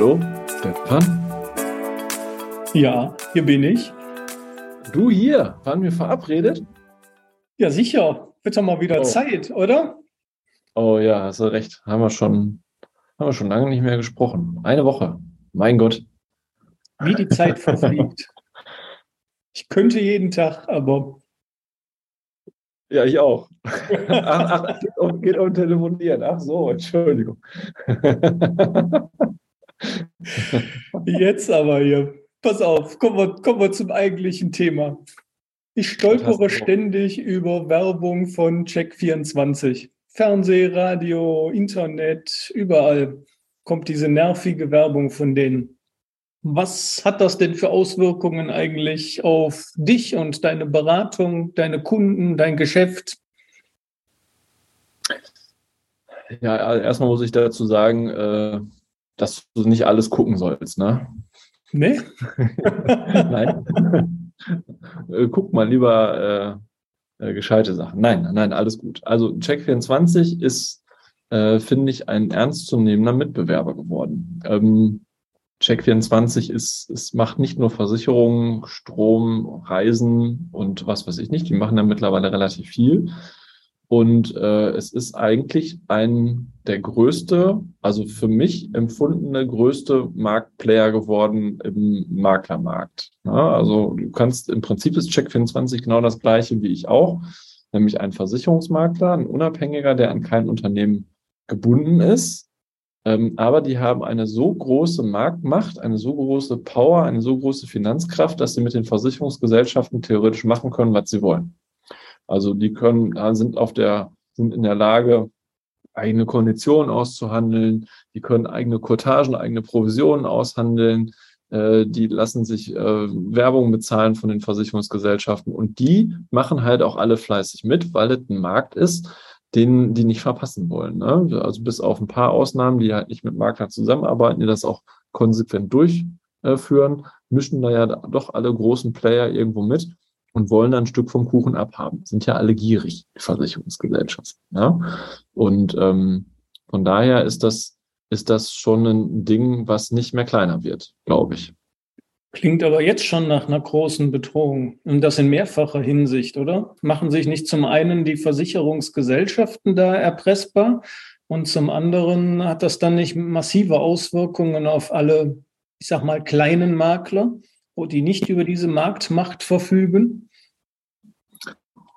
Hallo, Stefan? Ja, hier bin ich. Du hier? Waren wir verabredet? Ja, sicher. Wird doch mal wieder Oh. Zeit, oder? Oh ja, hast du recht. Haben wir schon, haben wir schon lange nicht mehr gesprochen. Eine Woche. Mein Gott. Wie die Zeit verfliegt. Ich könnte jeden Tag, aber Ja, ich auch. ach, ach, geht um, um Telefonieren. Ach so, Entschuldigung. Jetzt aber hier. Pass auf, kommen wir, kommen wir zum eigentlichen Thema. Ich stolpere ständig über Werbung von Check24. Fernseh, Radio, Internet, überall kommt diese nervige Werbung von denen. Was hat das denn für Auswirkungen eigentlich auf dich und deine Beratung, deine Kunden, dein Geschäft? Ja, erstmal muss ich dazu sagen, äh, dass du nicht alles gucken sollst, ne? Ne? Nein. Äh, Guck mal lieber äh, äh, gescheite Sachen. Nein, nein, alles gut. Also Check24 ist, äh, finde ich, ein ernstzunehmender Mitbewerber geworden. Ähm, Check24 ist, es macht nicht nur Versicherungen, Strom, Reisen und was weiß ich nicht. Die machen ja mittlerweile relativ viel. Und äh, es ist eigentlich ein der größte, also für mich empfundene größte Marktplayer geworden im Maklermarkt. Ja, also du kannst im Prinzip ist Check24 genau das gleiche wie ich auch, nämlich ein Versicherungsmakler, ein Unabhängiger, der an kein Unternehmen gebunden ist. Ähm, aber die haben eine so große Marktmacht, eine so große Power, eine so große Finanzkraft, dass sie mit den Versicherungsgesellschaften theoretisch machen können, was sie wollen. Also die können, äh, sind auf der, sind in der Lage, eigene Konditionen auszuhandeln, die können eigene Courtagen, eigene Provisionen aushandeln, äh, die lassen sich äh, Werbung bezahlen von den Versicherungsgesellschaften und die machen halt auch alle fleißig mit, weil es ein Markt ist, den die nicht verpassen wollen. Ne? Also bis auf ein paar Ausnahmen, die halt nicht mit Maklern zusammenarbeiten, die das auch konsequent durchführen, mischen da ja doch alle großen Player irgendwo mit und wollen dann ein Stück vom Kuchen abhaben. Sind ja alle gierig, die Versicherungsgesellschaften. Ja? Und ähm, von daher ist das, ist das schon ein Ding, was nicht mehr kleiner wird, glaube ich. Klingt aber jetzt schon nach einer großen Bedrohung. Und das in mehrfacher Hinsicht, oder? Machen sich nicht zum einen die Versicherungsgesellschaften da erpressbar und zum anderen hat das dann nicht massive Auswirkungen auf alle, ich sag mal, kleinen Makler, die nicht über diese Marktmacht verfügen?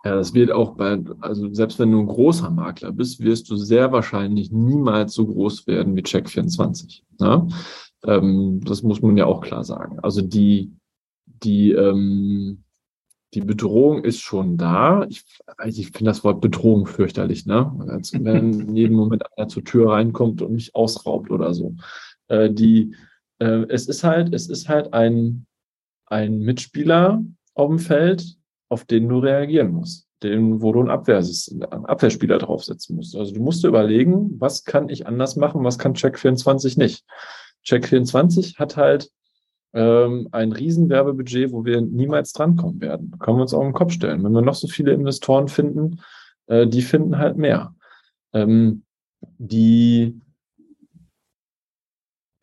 Ja, das wird auch bei, also selbst wenn du ein großer Makler bist, wirst du sehr wahrscheinlich niemals so groß werden wie Check24. Ne? Ähm, das muss man ja auch klar sagen. Also die, die, ähm, die Bedrohung ist schon da. Ich, also ich finde das Wort Bedrohung fürchterlich, ne? Als wenn in jedem Moment einer zur Tür reinkommt und mich ausraubt oder so. Äh, die, äh, es ist halt, es ist halt ein, ein Mitspieler auf dem Feld, auf den du reagieren musst, den, wo du einen, einen Abwehrspieler draufsetzen musst. Also du musst dir überlegen, was kann ich anders machen, was kann Check24 nicht. Check24 hat halt ähm, ein Riesenwerbebudget, wo wir niemals drankommen werden. Können wir uns auch im Kopf stellen. Wenn wir noch so viele Investoren finden, äh, die finden halt mehr. Ähm, die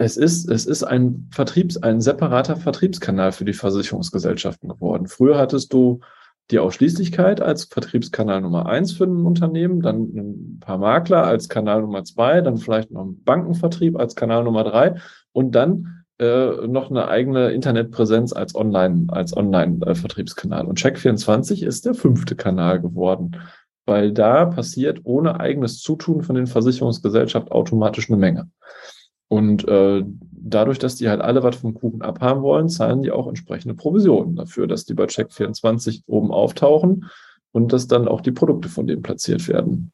es ist, es ist ein Vertriebs, ein separater Vertriebskanal für die Versicherungsgesellschaften geworden. Früher hattest du die Ausschließlichkeit als Vertriebskanal Nummer eins für ein Unternehmen, dann ein paar Makler als Kanal Nummer zwei, dann vielleicht noch ein Bankenvertrieb als Kanal Nummer drei und dann äh, noch eine eigene Internetpräsenz als Online, als Online-Vertriebskanal. Und Check24 ist der fünfte Kanal geworden, weil da passiert ohne eigenes Zutun von den Versicherungsgesellschaften automatisch eine Menge. Und äh, dadurch, dass die halt alle was vom Kuchen abhaben wollen, zahlen die auch entsprechende Provisionen dafür, dass die bei Check24 oben auftauchen und dass dann auch die Produkte von denen platziert werden.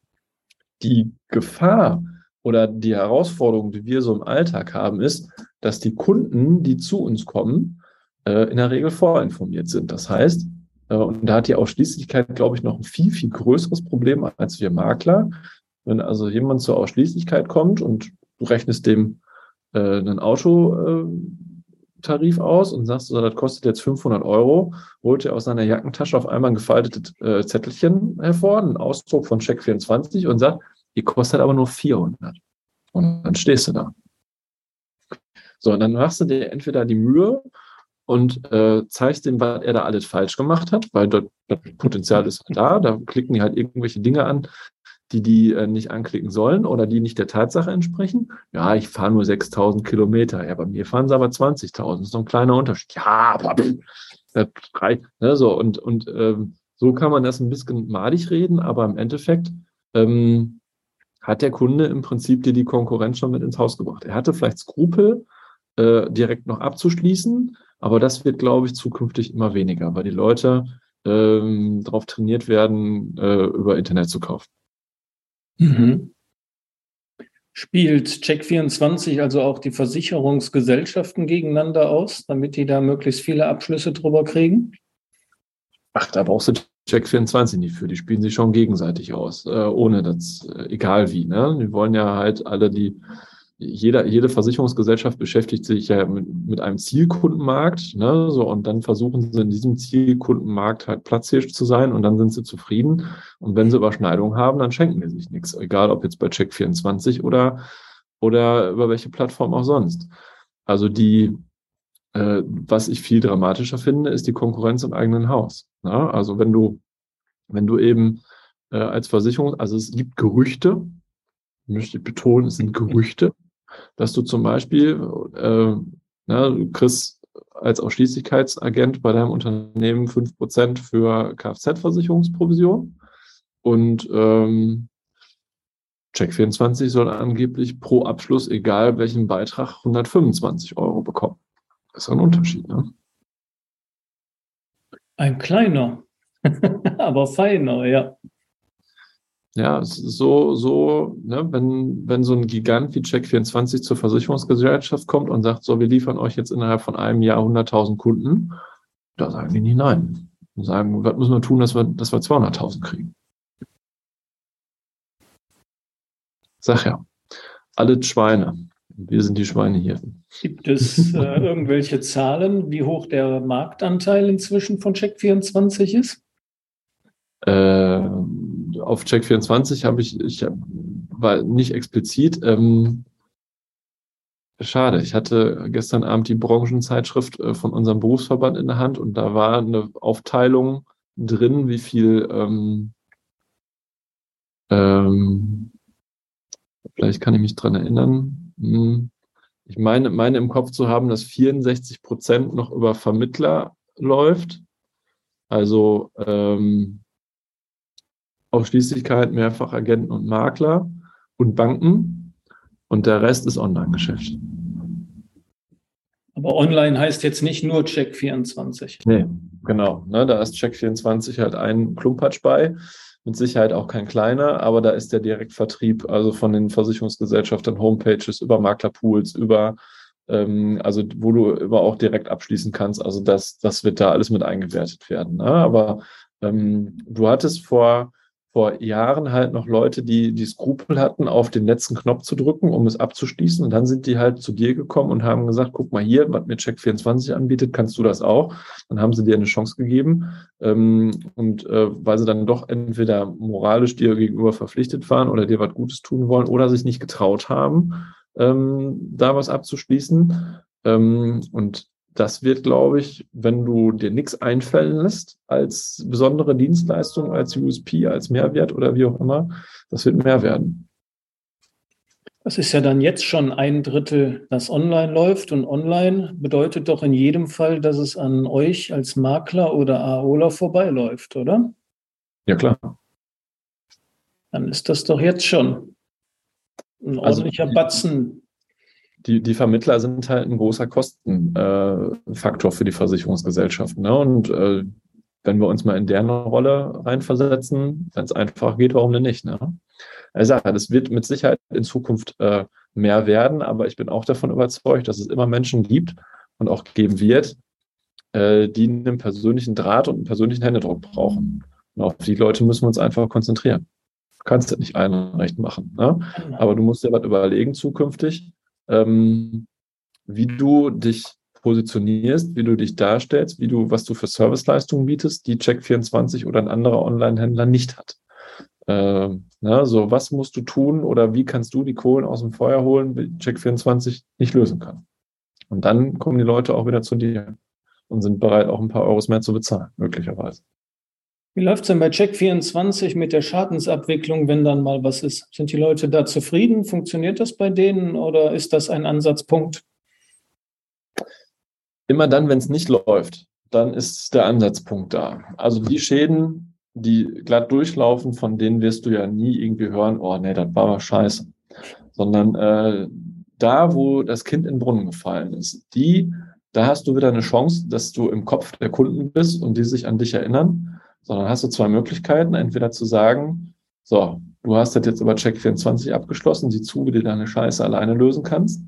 Die Gefahr oder die Herausforderung, die wir so im Alltag haben, ist, dass die Kunden, die zu uns kommen, äh, in der Regel vorinformiert sind. Das heißt, äh, und da hat die Ausschließlichkeit, glaube ich, noch ein viel, viel größeres Problem als wir Makler. Wenn also jemand zur Ausschließlichkeit kommt und du rechnest dem äh, einen Autotarif aus und sagst, so, das kostet jetzt 500 Euro, holt er aus seiner Jackentasche auf einmal ein gefaltetes äh, Zettelchen hervor, einen Ausdruck von Check24 und sagt, die kostet aber nur 400. Und dann stehst du da. So, und dann machst du dir entweder die Mühe und äh, zeigst dem, was er da alles falsch gemacht hat, weil dort das Potenzial ist da, da klicken die halt irgendwelche Dinge an, die die äh, nicht anklicken sollen oder die nicht der Tatsache entsprechen. Ja, ich fahre nur 6000 Kilometer. Ja, bei mir fahren sie aber 20.000. Das ist so ein kleiner Unterschied. Ja, aber. Ne, so, und und ähm, so kann man das ein bisschen madig reden, aber im Endeffekt ähm, hat der Kunde im Prinzip dir die Konkurrenz schon mit ins Haus gebracht. Er hatte vielleicht Skrupel, äh, direkt noch abzuschließen, aber das wird, glaube ich, zukünftig immer weniger, weil die Leute ähm, darauf trainiert werden, äh, über Internet zu kaufen. Mhm. Spielt Check24 also auch die Versicherungsgesellschaften gegeneinander aus, damit die da möglichst viele Abschlüsse drüber kriegen? Ach, da brauchst du Check24 nicht für. Die spielen sich schon gegenseitig aus, äh, ohne das, äh, egal wie. Ne? Die wollen ja halt alle die jeder, jede Versicherungsgesellschaft beschäftigt sich ja mit, mit einem Zielkundenmarkt, ne, so, und dann versuchen sie in diesem Zielkundenmarkt halt Platzhirsch zu sein und dann sind sie zufrieden. Und wenn sie Überschneidungen haben, dann schenken die sich nichts. Egal ob jetzt bei Check24 oder, oder über welche Plattform auch sonst. Also die, äh, was ich viel dramatischer finde, ist die Konkurrenz im eigenen Haus. Ne? Also wenn du, wenn du eben äh, als Versicherung, also es gibt Gerüchte, möchte ich betonen, es sind Gerüchte, dass du zum Beispiel, äh, na, du kriegst als Ausschließlichkeitsagent bei deinem Unternehmen fünf Prozent für Kfz-Versicherungsprovision und ähm, Check24 soll angeblich pro Abschluss, egal welchen Beitrag, 125 Euro bekommen. Das ist ein Unterschied, ne? Ein kleiner, aber feiner, ja. Ja, so, so, ne, wenn, wenn so ein Gigant wie Check24 zur Versicherungsgesellschaft kommt und sagt, so, wir liefern euch jetzt innerhalb von einem Jahr 100.000 Kunden, da sagen die nicht nein. Und sagen, was müssen wir tun, dass wir, dass wir 200.000 kriegen? Sag ja, alle Schweine. Wir sind die Schweine hier. Gibt es äh, irgendwelche Zahlen, wie hoch der Marktanteil inzwischen von Check24 ist? Äh, auf Check24 habe ich, ich war nicht explizit. Ähm, schade, ich hatte gestern Abend die Branchenzeitschrift äh, von unserem Berufsverband in der Hand und da war eine Aufteilung drin, wie viel ähm, ähm, vielleicht kann ich mich dran erinnern. Hm. Ich meine, meine im Kopf zu haben, dass 64 Prozent noch über Vermittler läuft. Also ähm, Ausschließlichkeit, Mehrfachagenten und Makler und Banken und der Rest ist Online-Geschäft. Aber online heißt jetzt nicht nur Check24. Nee, genau. Ne, da ist Check24 halt ein Klumpatsch bei. Mit Sicherheit auch kein kleiner, aber da ist der Direktvertrieb, also von den Versicherungsgesellschaften, Homepages, über Maklerpools, über, ähm, also wo du immer auch direkt abschließen kannst. Also das, das wird da alles mit eingewertet werden. Ne? Aber ähm, du hattest vor vor Jahren halt noch Leute, die die Skrupel hatten, auf den letzten Knopf zu drücken, um es abzuschließen. Und dann sind die halt zu dir gekommen und haben gesagt, guck mal hier, was mir Check24 anbietet, kannst du das auch? Dann haben sie dir eine Chance gegeben. Ähm, und äh, weil sie dann doch entweder moralisch dir gegenüber verpflichtet waren oder dir was Gutes tun wollen oder sich nicht getraut haben, ähm, da was abzuschließen. Ähm, und das wird, glaube ich, wenn du dir nichts einfällen lässt als besondere Dienstleistung, als USP, als Mehrwert oder wie auch immer, das wird mehr werden. Das ist ja dann jetzt schon ein Drittel, das online läuft. Und online bedeutet doch in jedem Fall, dass es an euch als Makler oder AOLer vorbeiläuft, oder? Ja, klar. Dann ist das doch jetzt schon ein also ordentlicher also, Batzen die, die Vermittler sind halt ein großer Kostenfaktor äh, für die Versicherungsgesellschaften. Ne? Und äh, wenn wir uns mal in deren Rolle reinversetzen, wenn es einfach geht, warum denn nicht? Ne? Also das wird mit Sicherheit in Zukunft äh, mehr werden, aber ich bin auch davon überzeugt, dass es immer Menschen gibt und auch geben wird, äh, die einen persönlichen Draht und einen persönlichen Händedruck brauchen. Und auf die Leute müssen wir uns einfach konzentrieren. Du kannst das nicht allen recht machen. Ne? Genau. Aber du musst dir was überlegen zukünftig, ähm, wie du dich positionierst, wie du dich darstellst, wie du, was du für Serviceleistungen bietest, die Check24 oder ein anderer Online-Händler nicht hat. Ähm, na, so, was musst du tun oder wie kannst du die Kohlen aus dem Feuer holen, wie Check24 nicht lösen kann? Und dann kommen die Leute auch wieder zu dir und sind bereit, auch ein paar Euros mehr zu bezahlen, möglicherweise. Wie läuft es denn bei Check24 mit der Schadensabwicklung, wenn dann mal was ist? Sind die Leute da zufrieden? Funktioniert das bei denen oder ist das ein Ansatzpunkt? Immer dann, wenn es nicht läuft, dann ist der Ansatzpunkt da. Also die Schäden, die glatt durchlaufen, von denen wirst du ja nie irgendwie hören, oh nee, das war aber scheiße. Sondern äh, da, wo das Kind in den Brunnen gefallen ist, die, da hast du wieder eine Chance, dass du im Kopf der Kunden bist und die sich an dich erinnern. Sondern hast du zwei Möglichkeiten, entweder zu sagen, so, du hast das jetzt über Check24 abgeschlossen, sieh zu, wie du deine Scheiße alleine lösen kannst.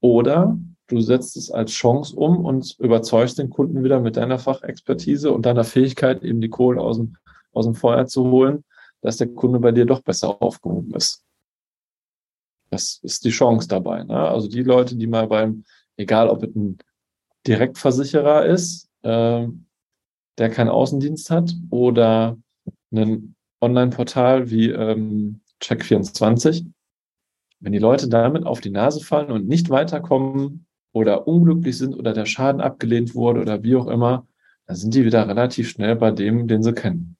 Oder du setzt es als Chance um und überzeugst den Kunden wieder mit deiner Fachexpertise und deiner Fähigkeit, eben die Kohle aus dem, aus dem Feuer zu holen, dass der Kunde bei dir doch besser aufgehoben ist. Das ist die Chance dabei. Ne? Also die Leute, die mal beim, egal ob es ein Direktversicherer ist, äh, der keinen Außendienst hat oder ein Online-Portal wie ähm, Check24, wenn die Leute damit auf die Nase fallen und nicht weiterkommen oder unglücklich sind oder der Schaden abgelehnt wurde oder wie auch immer, dann sind die wieder relativ schnell bei dem, den sie kennen.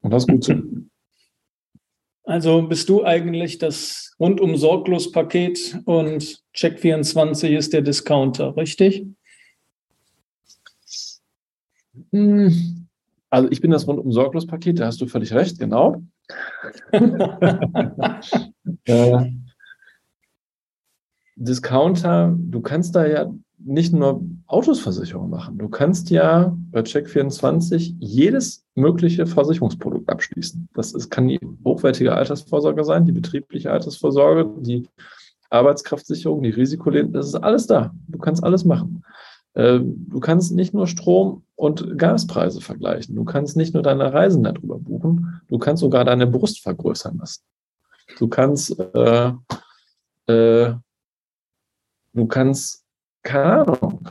Und das ist gut so. Also bist du eigentlich das rundum sorglos Paket und Check24 ist der Discounter, richtig? Hm. Also ich bin das rundum sorglos Paket, da hast du völlig recht, genau. äh, Discounter, du kannst da ja nicht nur Autosversicherung machen. Du kannst ja bei Check24 jedes mögliche Versicherungsprodukt abschließen. Das ist, kann die hochwertige Altersvorsorge sein, die betriebliche Altersvorsorge, die Arbeitskraftsicherung, die Risikolehnung, das ist alles da. Du kannst alles machen. Ähm, du kannst nicht nur Strom und Gaspreise vergleichen. Du kannst nicht nur deine Reisen darüber buchen. Du kannst sogar deine Brust vergrößern lassen. Du kannst, äh, äh, du kannst keine Ahnung,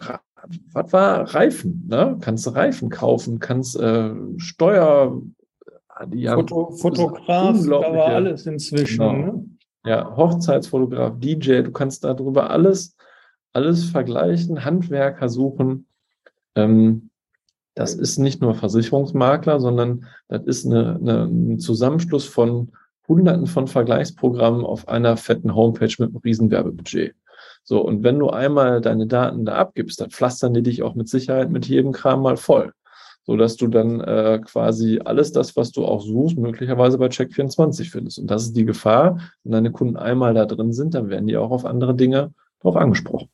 was war Reifen, ne? Kannst Reifen kaufen, kannst äh, Steuer, die Foto, Fotograf, da war alles inzwischen. Genau. Ne? Ja, Hochzeitsfotograf, DJ, du kannst darüber alles, alles vergleichen, Handwerker suchen. Ähm, das ist nicht nur Versicherungsmakler, sondern das ist eine, eine, ein Zusammenschluss von Hunderten von Vergleichsprogrammen auf einer fetten Homepage mit einem Riesenwerbebudget. So, und wenn du einmal deine Daten da abgibst, dann pflastern die dich auch mit Sicherheit mit jedem Kram mal voll. So dass du dann äh, quasi alles das, was du auch suchst, möglicherweise bei Check24 findest. Und das ist die Gefahr. Wenn deine Kunden einmal da drin sind, dann werden die auch auf andere Dinge drauf angesprochen.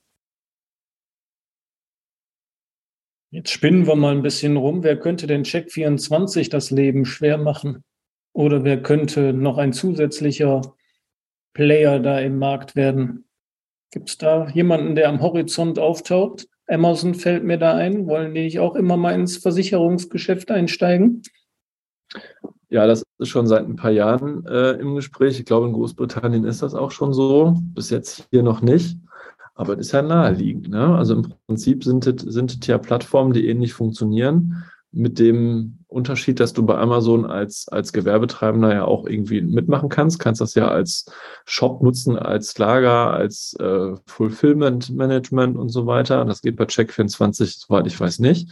Jetzt spinnen wir mal ein bisschen rum. Wer könnte denn Check24 das Leben schwer machen? Oder wer könnte noch ein zusätzlicher Player da im Markt werden? Gibt es da jemanden, der am Horizont auftaucht? Amazon fällt mir da ein. Wollen die nicht auch immer mal ins Versicherungsgeschäft einsteigen? Ja, das ist schon seit ein paar Jahren äh, im Gespräch. Ich glaube, in Großbritannien ist das auch schon so. Bis jetzt hier noch nicht. Aber das ist ja naheliegend. Ne? Also im Prinzip sind es sind ja Plattformen, die ähnlich funktionieren mit dem Unterschied, dass du bei Amazon als, als Gewerbetreibender ja auch irgendwie mitmachen kannst, kannst das ja als Shop nutzen, als Lager, als äh, Fulfillment Management und so weiter. Das geht bei Check24, soweit ich weiß, nicht.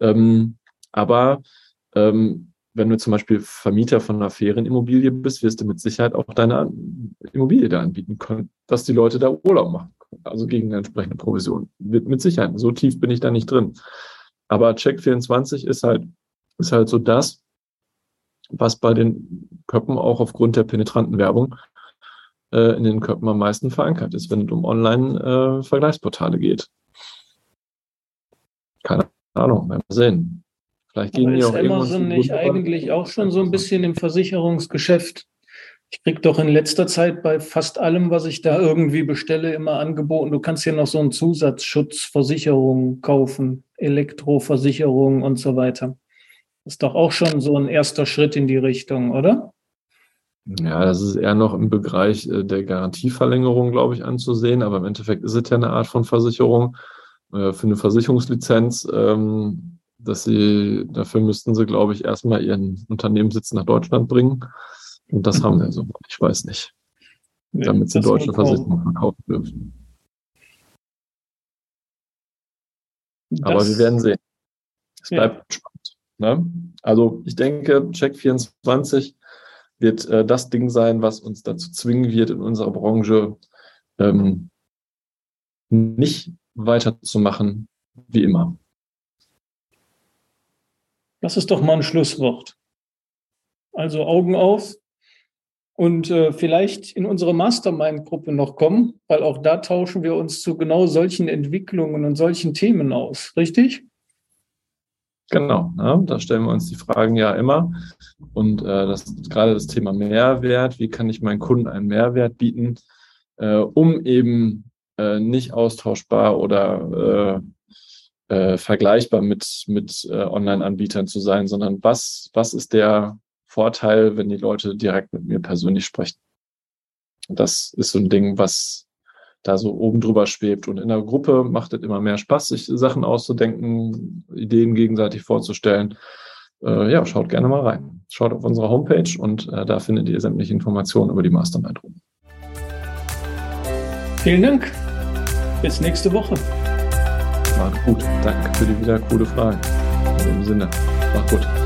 Ähm, aber ähm, wenn du zum Beispiel Vermieter von einer Ferienimmobilie bist, wirst du mit Sicherheit auch deine Immobilie da anbieten können, dass die Leute da Urlaub machen. Also gegen eine entsprechende Provision. Mit Sicherheit. So tief bin ich da nicht drin. Aber Check24 ist halt, ist halt so das, was bei den Köppen auch aufgrund der penetranten Werbung äh, in den Köppen am meisten verankert ist, wenn es um Online-Vergleichsportale äh, geht. Keine Ahnung, werden wir sehen. Vielleicht gehen die auch Amazon nicht eigentlich auch schon so ein bisschen im Versicherungsgeschäft ich krieg doch in letzter Zeit bei fast allem, was ich da irgendwie bestelle, immer angeboten. Du kannst hier noch so einen Zusatzschutzversicherung kaufen, Elektroversicherung und so weiter. Ist doch auch schon so ein erster Schritt in die Richtung, oder? Ja, das ist eher noch im Bereich äh, der Garantieverlängerung, glaube ich, anzusehen. Aber im Endeffekt ist es ja eine Art von Versicherung äh, für eine Versicherungslizenz. Ähm, dass sie, dafür müssten sie, glaube ich, erstmal ihren Unternehmenssitz nach Deutschland bringen. Und das haben wir so. Ich weiß nicht. damit sie deutsche Versicherungen verkaufen dürfen. Das, Aber wir werden sehen. Es bleibt ja. spannend. Ne? Also ich denke, Check 24 wird äh, das Ding sein, was uns dazu zwingen wird, in unserer Branche ähm, nicht weiterzumachen wie immer. Das ist doch mal ein Schlusswort. Also Augen auf und äh, vielleicht in unsere Mastermind-Gruppe noch kommen, weil auch da tauschen wir uns zu genau solchen Entwicklungen und solchen Themen aus, richtig? Genau, ja, da stellen wir uns die Fragen ja immer. Und äh, das gerade das Thema Mehrwert, wie kann ich meinen Kunden einen Mehrwert bieten, äh, um eben äh, nicht austauschbar oder äh, äh, vergleichbar mit, mit Online-Anbietern zu sein, sondern was, was ist der Vorteil, wenn die Leute direkt mit mir persönlich sprechen? Das ist so ein Ding, was da so oben drüber schwebt. Und in der Gruppe macht es immer mehr Spaß, sich Sachen auszudenken, Ideen gegenseitig vorzustellen. Äh, ja, schaut gerne mal rein. Schaut auf unsere Homepage und äh, da findet ihr sämtliche Informationen über die Mastermind rum. Vielen Dank. Bis nächste Woche. Macht gut. Danke für die wieder coole Fragen. In dem Sinne. Macht gut.